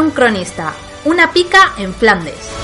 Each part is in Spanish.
Un cronista. Una pica en Flandes.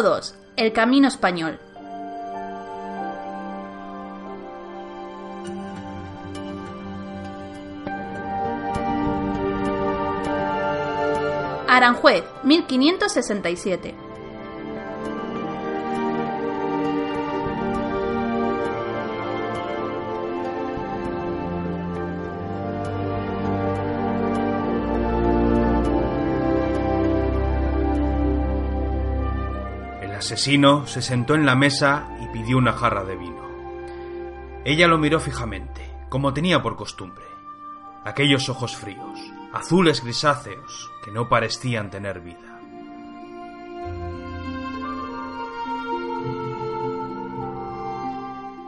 Capítulo 2. El camino español. Aranjuez, 1567. Asesino se sentó en la mesa y pidió una jarra de vino. Ella lo miró fijamente, como tenía por costumbre. Aquellos ojos fríos, azules grisáceos, que no parecían tener vida.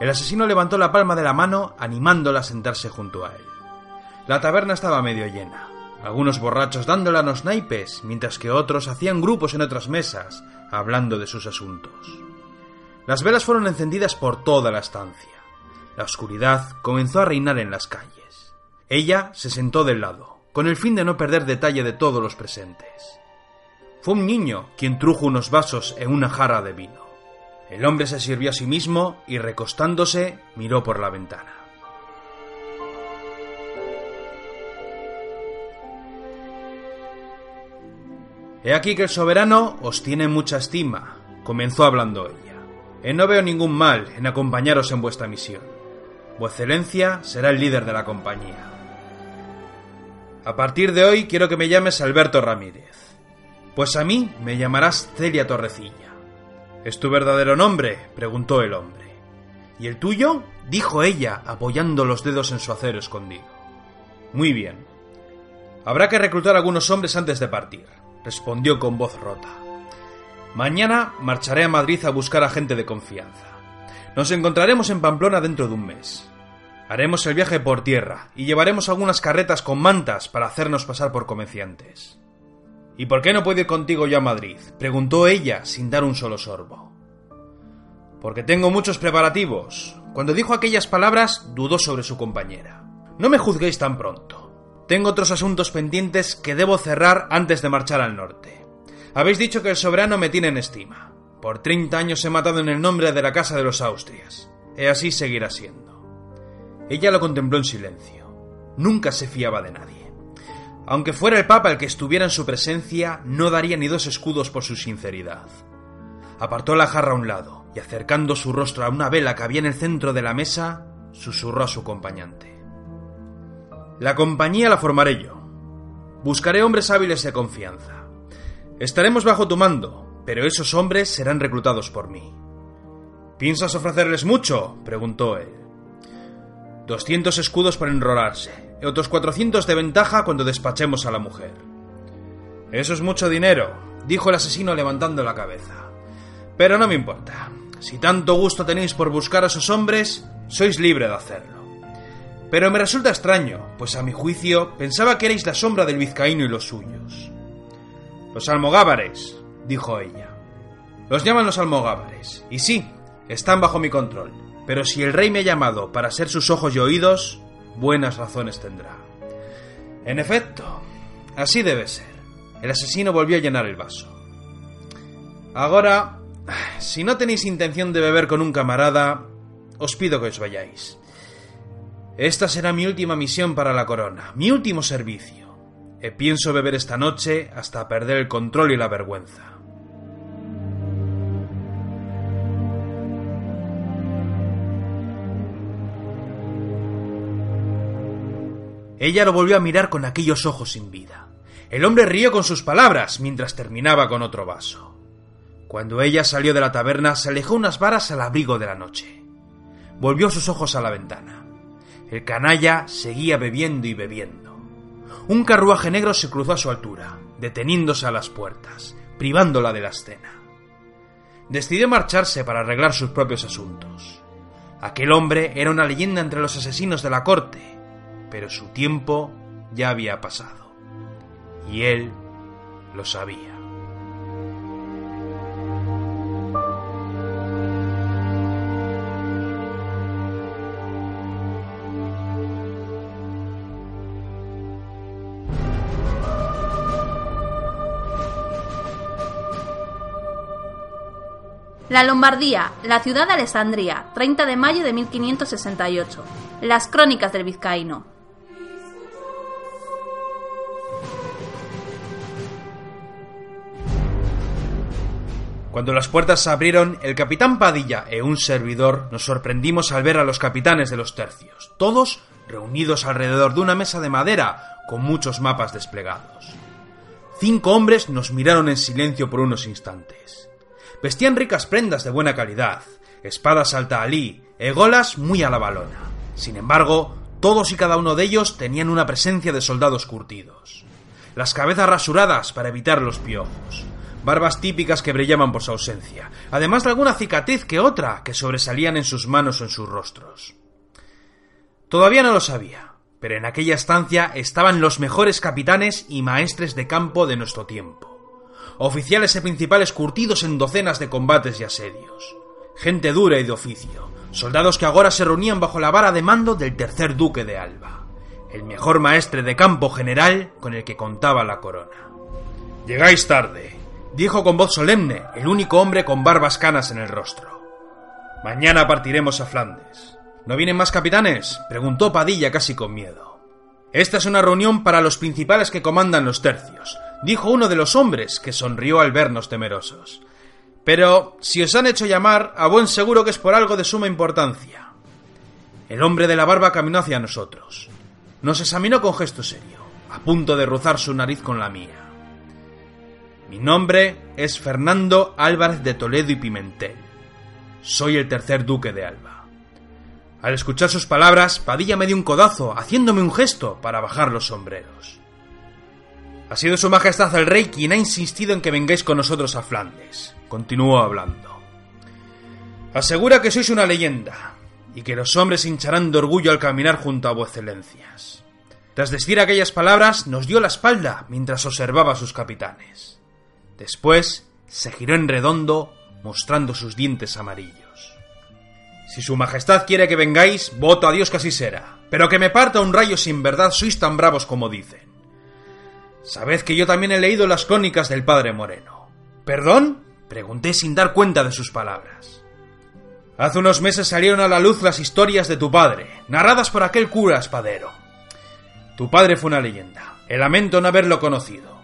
El asesino levantó la palma de la mano animándola a sentarse junto a él. La taberna estaba medio llena, algunos borrachos dándole a los naipes, mientras que otros hacían grupos en otras mesas, hablando de sus asuntos. Las velas fueron encendidas por toda la estancia. La oscuridad comenzó a reinar en las calles. Ella se sentó del lado, con el fin de no perder detalle de todos los presentes. Fue un niño quien trujo unos vasos en una jarra de vino. El hombre se sirvió a sí mismo y recostándose miró por la ventana. He aquí que el soberano os tiene mucha estima, comenzó hablando ella. E no veo ningún mal en acompañaros en vuestra misión. Vuestra excelencia será el líder de la compañía. A partir de hoy quiero que me llames Alberto Ramírez. Pues a mí me llamarás Celia Torrecilla. ¿Es tu verdadero nombre? preguntó el hombre. ¿Y el tuyo? dijo ella, apoyando los dedos en su acero escondido. Muy bien. Habrá que reclutar algunos hombres antes de partir, respondió con voz rota. Mañana marcharé a Madrid a buscar a gente de confianza. Nos encontraremos en Pamplona dentro de un mes. Haremos el viaje por tierra y llevaremos algunas carretas con mantas para hacernos pasar por comerciantes. ¿Y por qué no puedo ir contigo yo a Madrid? preguntó ella sin dar un solo sorbo. Porque tengo muchos preparativos. Cuando dijo aquellas palabras dudó sobre su compañera. No me juzguéis tan pronto. Tengo otros asuntos pendientes que debo cerrar antes de marchar al norte. Habéis dicho que el soberano me tiene en estima. Por treinta años he matado en el nombre de la casa de los Austrias. Y así seguirá siendo. Ella lo contempló en silencio. Nunca se fiaba de nadie. Aunque fuera el Papa el que estuviera en su presencia, no daría ni dos escudos por su sinceridad. Apartó la jarra a un lado y acercando su rostro a una vela que había en el centro de la mesa, susurró a su acompañante. La compañía la formaré yo. Buscaré hombres hábiles de confianza. Estaremos bajo tu mando, pero esos hombres serán reclutados por mí. ¿Piensas ofrecerles mucho? preguntó él. Doscientos escudos por enrolarse, y otros cuatrocientos de ventaja cuando despachemos a la mujer. Eso es mucho dinero, dijo el asesino levantando la cabeza. Pero no me importa. Si tanto gusto tenéis por buscar a esos hombres, sois libre de hacerlo. Pero me resulta extraño, pues a mi juicio pensaba que erais la sombra del vizcaíno y los suyos. Los almogávares, dijo ella. Los llaman los almogávares, y sí, están bajo mi control. Pero si el rey me ha llamado para ser sus ojos y oídos, buenas razones tendrá. En efecto, así debe ser. El asesino volvió a llenar el vaso. Ahora, si no tenéis intención de beber con un camarada, os pido que os vayáis. Esta será mi última misión para la corona, mi último servicio. E pienso beber esta noche hasta perder el control y la vergüenza. Ella lo volvió a mirar con aquellos ojos sin vida. El hombre rió con sus palabras mientras terminaba con otro vaso. Cuando ella salió de la taberna, se alejó unas varas al abrigo de la noche. Volvió sus ojos a la ventana. El canalla seguía bebiendo y bebiendo. Un carruaje negro se cruzó a su altura, deteniéndose a las puertas, privándola de la escena. Decidió marcharse para arreglar sus propios asuntos. Aquel hombre era una leyenda entre los asesinos de la corte, pero su tiempo ya había pasado. Y él lo sabía. La Lombardía, la ciudad de Alessandría, 30 de mayo de 1568. Las crónicas del vizcaíno. Cuando las puertas se abrieron, el capitán Padilla e un servidor nos sorprendimos al ver a los capitanes de los tercios, todos reunidos alrededor de una mesa de madera con muchos mapas desplegados. Cinco hombres nos miraron en silencio por unos instantes. Vestían ricas prendas de buena calidad, espadas alta alí, egolas muy a la balona. Sin embargo, todos y cada uno de ellos tenían una presencia de soldados curtidos. Las cabezas rasuradas para evitar los piojos, barbas típicas que brillaban por su ausencia, además de alguna cicatriz que otra que sobresalían en sus manos o en sus rostros. Todavía no lo sabía, pero en aquella estancia estaban los mejores capitanes y maestres de campo de nuestro tiempo, oficiales y principales curtidos en docenas de combates y asedios, gente dura y de oficio, soldados que ahora se reunían bajo la vara de mando del tercer duque de Alba, el mejor maestre de campo general con el que contaba la corona. Llegáis tarde, dijo con voz solemne el único hombre con barbas canas en el rostro. Mañana partiremos a Flandes. ¿No vienen más capitanes? preguntó Padilla casi con miedo. Esta es una reunión para los principales que comandan los tercios, dijo uno de los hombres, que sonrió al vernos temerosos. Pero si os han hecho llamar, a buen seguro que es por algo de suma importancia. El hombre de la barba caminó hacia nosotros. Nos examinó con gesto serio, a punto de rozar su nariz con la mía. Mi nombre es Fernando Álvarez de Toledo y Pimentel. Soy el tercer duque de Alba. Al escuchar sus palabras, Padilla me dio un codazo, haciéndome un gesto para bajar los sombreros. Ha sido su majestad el rey quien ha insistido en que vengáis con nosotros a Flandes. Continuó hablando. Asegura que sois una leyenda y que los hombres hincharán de orgullo al caminar junto a vuecencias. Tras decir aquellas palabras, nos dio la espalda mientras observaba a sus capitanes. Después se giró en redondo, mostrando sus dientes amarillos. Si su majestad quiere que vengáis, voto a Dios que así será. Pero que me parta un rayo sin verdad sois tan bravos como dicen. Sabed que yo también he leído las crónicas del padre Moreno. ¿Perdón? Pregunté sin dar cuenta de sus palabras. Hace unos meses salieron a la luz las historias de tu padre, narradas por aquel cura espadero. Tu padre fue una leyenda. El lamento no haberlo conocido.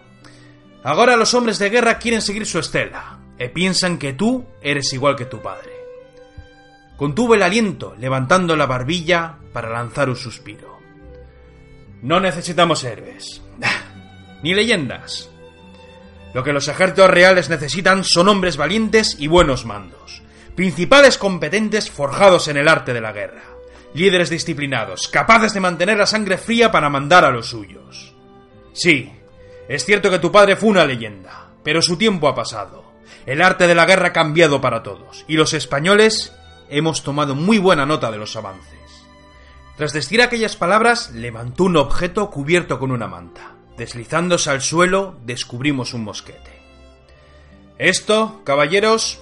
Ahora los hombres de guerra quieren seguir su estela y piensan que tú eres igual que tu padre. Contuvo el aliento, levantando la barbilla para lanzar un suspiro. No necesitamos héroes, ni leyendas. Lo que los ejércitos reales necesitan son hombres valientes y buenos mandos, principales competentes forjados en el arte de la guerra, líderes disciplinados, capaces de mantener la sangre fría para mandar a los suyos. Sí, es cierto que tu padre fue una leyenda, pero su tiempo ha pasado. El arte de la guerra ha cambiado para todos, y los españoles hemos tomado muy buena nota de los avances. Tras decir aquellas palabras, levantó un objeto cubierto con una manta. Deslizándose al suelo, descubrimos un mosquete. Esto, caballeros,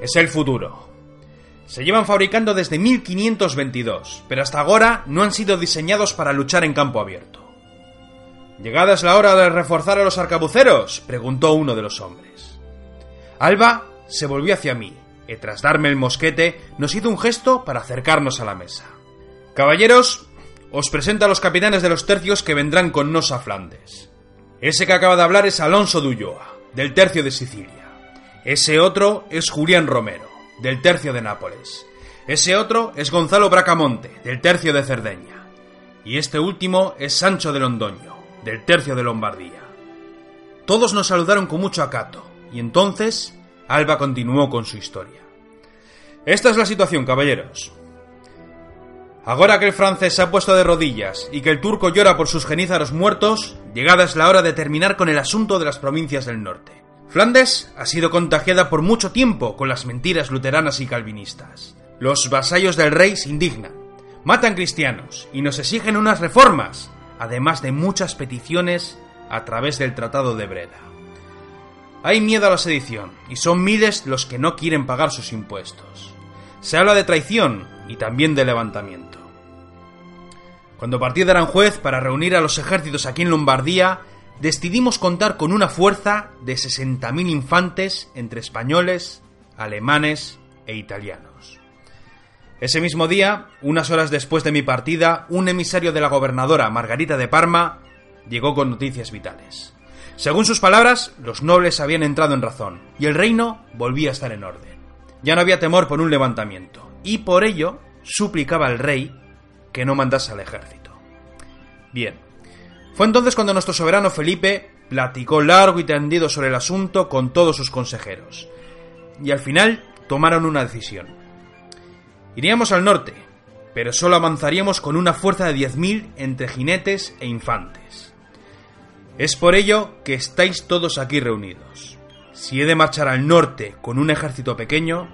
es el futuro. Se llevan fabricando desde 1522, pero hasta ahora no han sido diseñados para luchar en campo abierto. ¿Llegada es la hora de reforzar a los arcabuceros? preguntó uno de los hombres. Alba se volvió hacia mí, y tras darme el mosquete, nos hizo un gesto para acercarnos a la mesa. Caballeros, os presento a los capitanes de los tercios que vendrán con nos a Flandes. Ese que acaba de hablar es Alonso de Ulloa, del tercio de Sicilia. Ese otro es Julián Romero, del tercio de Nápoles. Ese otro es Gonzalo Bracamonte, del tercio de Cerdeña. Y este último es Sancho de Londoño, del tercio de Lombardía. Todos nos saludaron con mucho acato, y entonces Alba continuó con su historia. Esta es la situación, caballeros. Ahora que el francés se ha puesto de rodillas y que el turco llora por sus genízaros muertos, llegada es la hora de terminar con el asunto de las provincias del norte. Flandes ha sido contagiada por mucho tiempo con las mentiras luteranas y calvinistas. Los vasallos del rey se indignan, matan cristianos y nos exigen unas reformas, además de muchas peticiones a través del Tratado de Breda. Hay miedo a la sedición y son miles los que no quieren pagar sus impuestos. Se habla de traición y también de levantamiento. Cuando partí de Aranjuez para reunir a los ejércitos aquí en Lombardía, decidimos contar con una fuerza de 60.000 infantes entre españoles, alemanes e italianos. Ese mismo día, unas horas después de mi partida, un emisario de la gobernadora Margarita de Parma llegó con noticias vitales. Según sus palabras, los nobles habían entrado en razón y el reino volvía a estar en orden. Ya no había temor por un levantamiento y por ello suplicaba al rey que no mandase al ejército. Bien, fue entonces cuando nuestro soberano Felipe platicó largo y tendido sobre el asunto con todos sus consejeros. Y al final tomaron una decisión. Iríamos al norte, pero solo avanzaríamos con una fuerza de 10.000 entre jinetes e infantes. Es por ello que estáis todos aquí reunidos. Si he de marchar al norte con un ejército pequeño,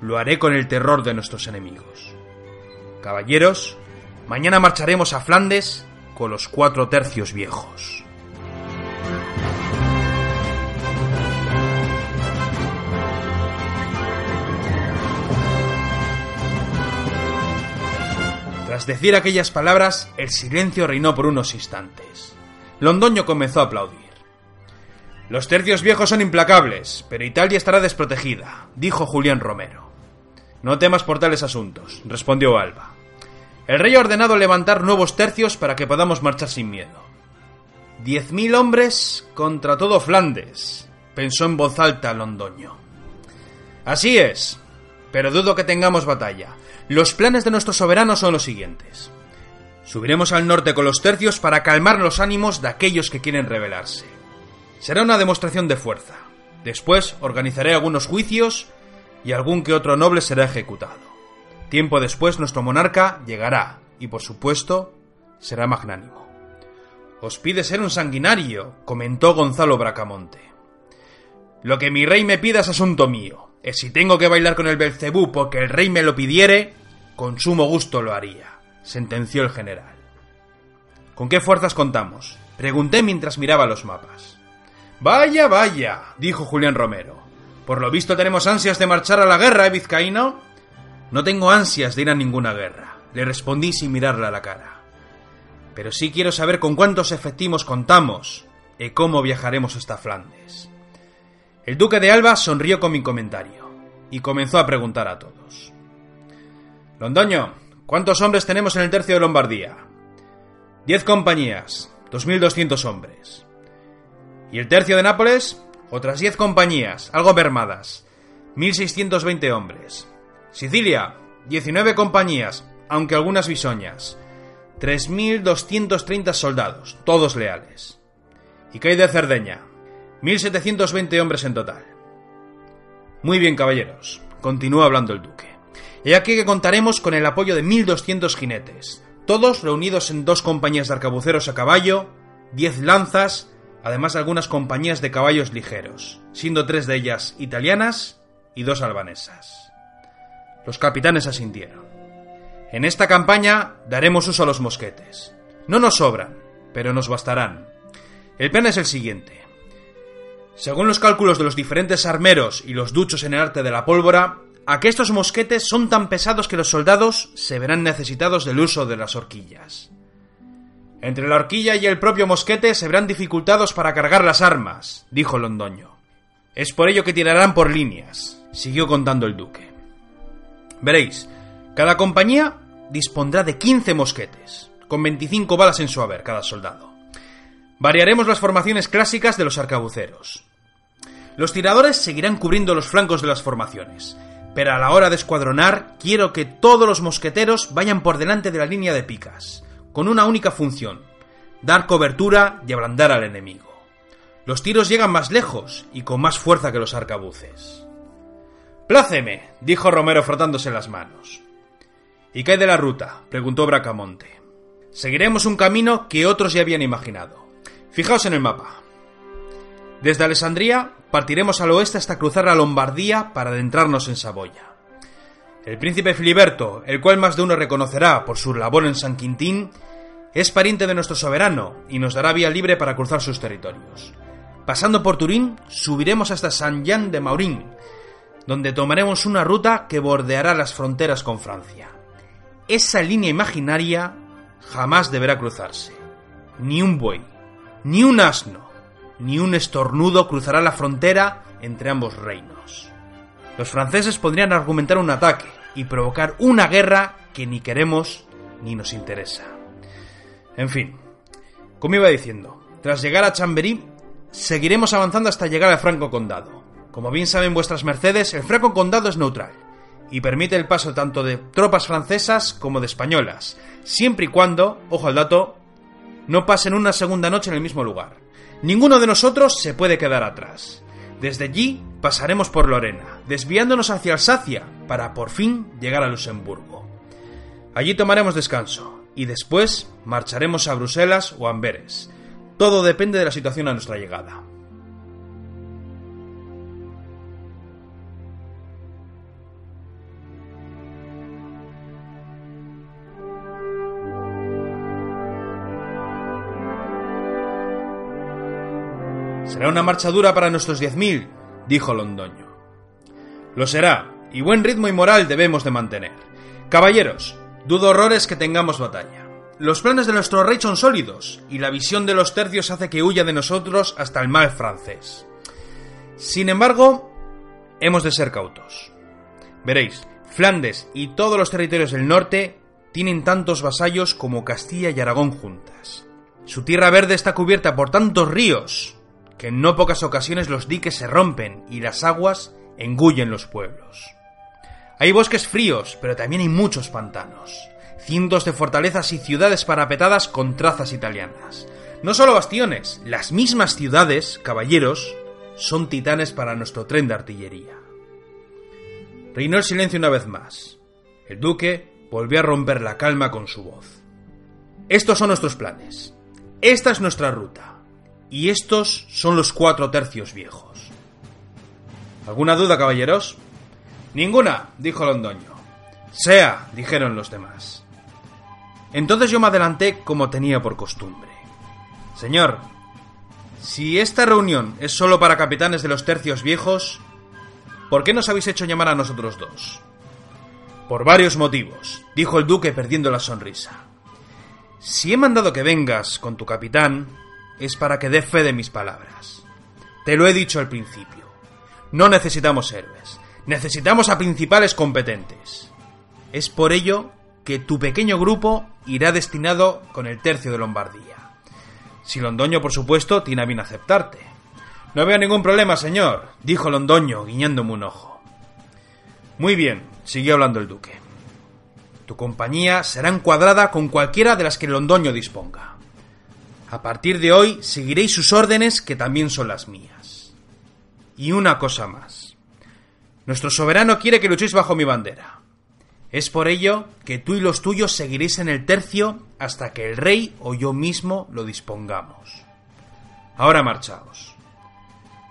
lo haré con el terror de nuestros enemigos. Caballeros, mañana marcharemos a Flandes con los cuatro tercios viejos. Tras decir aquellas palabras, el silencio reinó por unos instantes. Londoño comenzó a aplaudir. Los tercios viejos son implacables, pero Italia estará desprotegida, dijo Julián Romero. No temas por tales asuntos, respondió Alba. El rey ha ordenado levantar nuevos tercios para que podamos marchar sin miedo. Diez mil hombres contra todo Flandes, pensó en voz alta Londoño. Así es, pero dudo que tengamos batalla. Los planes de nuestro soberano son los siguientes. Subiremos al norte con los tercios para calmar los ánimos de aquellos que quieren rebelarse. Será una demostración de fuerza. Después organizaré algunos juicios y algún que otro noble será ejecutado. Tiempo después nuestro monarca llegará y por supuesto será magnánimo. Os pide ser un sanguinario, comentó Gonzalo Bracamonte. Lo que mi rey me pida es asunto mío. Y si tengo que bailar con el Belcebú porque el rey me lo pidiere, con sumo gusto lo haría sentenció el general. ¿Con qué fuerzas contamos? Pregunté mientras miraba los mapas. Vaya, vaya, dijo Julián Romero. Por lo visto tenemos ansias de marchar a la guerra, ¿eh, vizcaíno? No tengo ansias de ir a ninguna guerra, le respondí sin mirarle a la cara. Pero sí quiero saber con cuántos efectivos contamos y cómo viajaremos hasta Flandes. El duque de Alba sonrió con mi comentario y comenzó a preguntar a todos. Londoño, ¿Cuántos hombres tenemos en el tercio de Lombardía? Diez compañías, 2.200 hombres. ¿Y el tercio de Nápoles? Otras diez compañías, algo mermadas, 1.620 hombres. Sicilia, 19 compañías, aunque algunas bisoñas, 3.230 soldados, todos leales. ¿Y hay de Cerdeña? 1.720 hombres en total. Muy bien, caballeros, continúa hablando el duque. He aquí que contaremos con el apoyo de 1.200 jinetes, todos reunidos en dos compañías de arcabuceros a caballo, 10 lanzas, además de algunas compañías de caballos ligeros, siendo tres de ellas italianas y dos albanesas. Los capitanes asintieron. En esta campaña daremos uso a los mosquetes. No nos sobran, pero nos bastarán. El plan es el siguiente. Según los cálculos de los diferentes armeros y los duchos en el arte de la pólvora, Aquestos mosquetes son tan pesados que los soldados se verán necesitados del uso de las horquillas. Entre la horquilla y el propio mosquete se verán dificultados para cargar las armas, dijo Londoño. Es por ello que tirarán por líneas, siguió contando el duque. Veréis, cada compañía dispondrá de 15 mosquetes, con 25 balas en su haber cada soldado. Variaremos las formaciones clásicas de los arcabuceros. Los tiradores seguirán cubriendo los flancos de las formaciones, pero a la hora de escuadronar quiero que todos los mosqueteros vayan por delante de la línea de picas, con una única función, dar cobertura y ablandar al enemigo. Los tiros llegan más lejos y con más fuerza que los arcabuces. Pláceme, dijo Romero frotándose las manos. ¿Y qué hay de la ruta? preguntó Bracamonte. Seguiremos un camino que otros ya habían imaginado. Fijaos en el mapa. Desde Alessandría partiremos al oeste hasta cruzar la Lombardía para adentrarnos en Saboya. El príncipe Filiberto, el cual más de uno reconocerá por su labor en San Quintín, es pariente de nuestro soberano y nos dará vía libre para cruzar sus territorios. Pasando por Turín, subiremos hasta San Jean de Maurín, donde tomaremos una ruta que bordeará las fronteras con Francia. Esa línea imaginaria jamás deberá cruzarse. Ni un buey, ni un asno, ni un estornudo cruzará la frontera entre ambos reinos. Los franceses podrían argumentar un ataque y provocar una guerra que ni queremos ni nos interesa. En fin, como iba diciendo, tras llegar a Chamberí, seguiremos avanzando hasta llegar al Franco Condado. Como bien saben vuestras mercedes, el Franco Condado es neutral y permite el paso tanto de tropas francesas como de españolas, siempre y cuando, ojo al dato, no pasen una segunda noche en el mismo lugar. Ninguno de nosotros se puede quedar atrás. Desde allí pasaremos por Lorena, desviándonos hacia Alsacia, para por fin llegar a Luxemburgo. Allí tomaremos descanso, y después marcharemos a Bruselas o Amberes. Todo depende de la situación a nuestra llegada. Será una marcha dura para nuestros diez mil, dijo Londoño. Lo será, y buen ritmo y moral debemos de mantener. Caballeros, dudo horrores que tengamos batalla. Los planes de nuestro rey son sólidos, y la visión de los tercios hace que huya de nosotros hasta el mal francés. Sin embargo, hemos de ser cautos. Veréis, Flandes y todos los territorios del norte tienen tantos vasallos como Castilla y Aragón juntas. Su tierra verde está cubierta por tantos ríos que en no pocas ocasiones los diques se rompen y las aguas engullen los pueblos. Hay bosques fríos, pero también hay muchos pantanos, cientos de fortalezas y ciudades parapetadas con trazas italianas. No solo bastiones, las mismas ciudades, caballeros, son titanes para nuestro tren de artillería. Reinó el silencio una vez más. El duque volvió a romper la calma con su voz. Estos son nuestros planes. Esta es nuestra ruta. Y estos son los cuatro tercios viejos. ¿Alguna duda, caballeros? Ninguna, dijo Londoño. Sea, dijeron los demás. Entonces yo me adelanté como tenía por costumbre. Señor, si esta reunión es solo para capitanes de los tercios viejos, ¿por qué nos habéis hecho llamar a nosotros dos? Por varios motivos, dijo el duque perdiendo la sonrisa. Si he mandado que vengas con tu capitán, es para que dé fe de mis palabras. Te lo he dicho al principio. No necesitamos héroes, necesitamos a principales competentes. Es por ello que tu pequeño grupo irá destinado con el tercio de Lombardía. Si Londoño, por supuesto, tiene a bien aceptarte. No veo ningún problema, señor, dijo Londoño, guiñándome un ojo. Muy bien, siguió hablando el duque. Tu compañía será encuadrada con cualquiera de las que Londoño disponga. A partir de hoy seguiréis sus órdenes que también son las mías. Y una cosa más. Nuestro soberano quiere que luchéis bajo mi bandera. Es por ello que tú y los tuyos seguiréis en el tercio hasta que el rey o yo mismo lo dispongamos. Ahora marchaos.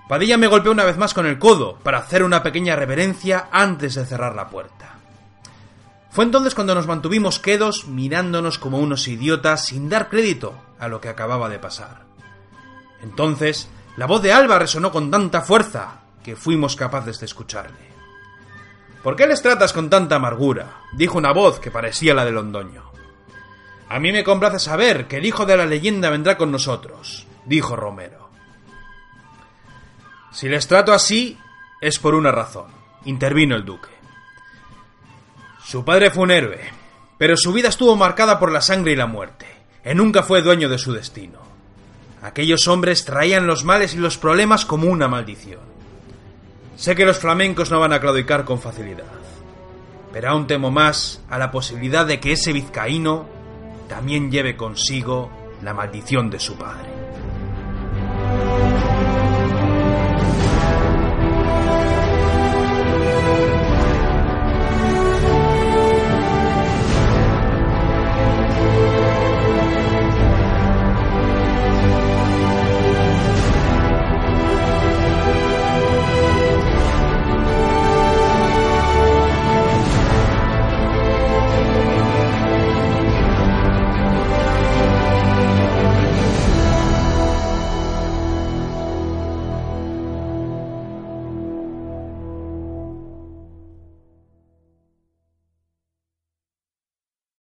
Padilla me golpeó una vez más con el codo para hacer una pequeña reverencia antes de cerrar la puerta. Fue entonces cuando nos mantuvimos quedos mirándonos como unos idiotas sin dar crédito a lo que acababa de pasar. Entonces, la voz de Alba resonó con tanta fuerza que fuimos capaces de escucharle. ¿Por qué les tratas con tanta amargura? dijo una voz que parecía la de Londoño. A mí me complace saber que el hijo de la leyenda vendrá con nosotros, dijo Romero. Si les trato así, es por una razón, intervino el duque. Su padre fue un héroe, pero su vida estuvo marcada por la sangre y la muerte, y nunca fue dueño de su destino. Aquellos hombres traían los males y los problemas como una maldición. Sé que los flamencos no van a claudicar con facilidad, pero aún temo más a la posibilidad de que ese vizcaíno también lleve consigo la maldición de su padre.